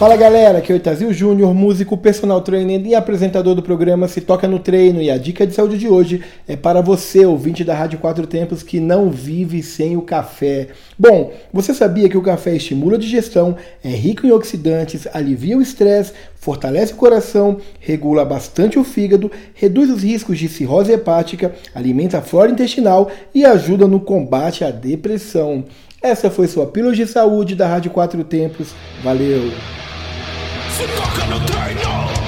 Fala galera, aqui é o Itazil Júnior, músico, personal trainer e apresentador do programa Se Toca no Treino. E a dica de saúde de hoje é para você, ouvinte da Rádio Quatro Tempos, que não vive sem o café. Bom, você sabia que o café estimula a digestão, é rico em oxidantes, alivia o estresse, fortalece o coração, regula bastante o fígado, reduz os riscos de cirrose hepática, alimenta a flora intestinal e ajuda no combate à depressão. Essa foi sua pílula de saúde da Rádio Quatro Tempos. Valeu! su toccano traino